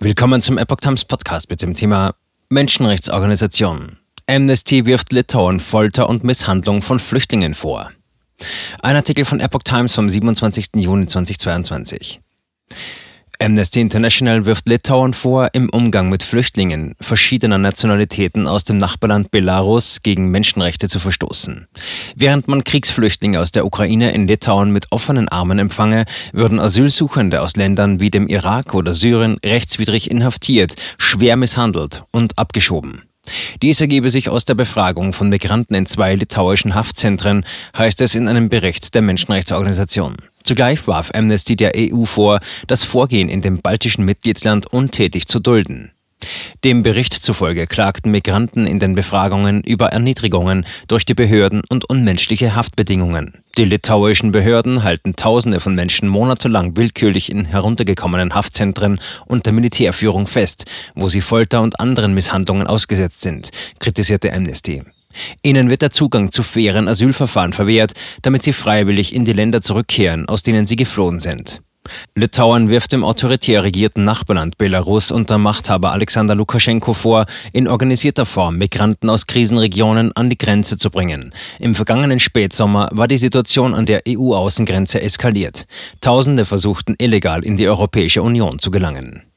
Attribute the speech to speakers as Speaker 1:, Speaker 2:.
Speaker 1: Willkommen zum Epoch Times Podcast mit dem Thema Menschenrechtsorganisationen. Amnesty wirft Litauen Folter und Misshandlung von Flüchtlingen vor. Ein Artikel von Epoch Times vom 27. Juni 2022. Amnesty International wirft Litauen vor, im Umgang mit Flüchtlingen verschiedener Nationalitäten aus dem Nachbarland Belarus gegen Menschenrechte zu verstoßen. Während man Kriegsflüchtlinge aus der Ukraine in Litauen mit offenen Armen empfange, würden Asylsuchende aus Ländern wie dem Irak oder Syrien rechtswidrig inhaftiert, schwer misshandelt und abgeschoben. Dies ergebe sich aus der Befragung von Migranten in zwei litauischen Haftzentren, heißt es in einem Bericht der Menschenrechtsorganisation. Zugleich warf Amnesty der EU vor, das Vorgehen in dem baltischen Mitgliedsland untätig zu dulden. Dem Bericht zufolge klagten Migranten in den Befragungen über Erniedrigungen durch die Behörden und unmenschliche Haftbedingungen. Die litauischen Behörden halten Tausende von Menschen monatelang willkürlich in heruntergekommenen Haftzentren unter Militärführung fest, wo sie Folter und anderen Misshandlungen ausgesetzt sind, kritisierte Amnesty. Ihnen wird der Zugang zu fairen Asylverfahren verwehrt, damit sie freiwillig in die Länder zurückkehren, aus denen sie geflohen sind. Litauen wirft dem autoritär regierten Nachbarland Belarus unter Machthaber Alexander Lukaschenko vor, in organisierter Form Migranten aus Krisenregionen an die Grenze zu bringen. Im vergangenen Spätsommer war die Situation an der EU-Außengrenze eskaliert. Tausende versuchten illegal in die Europäische Union zu gelangen.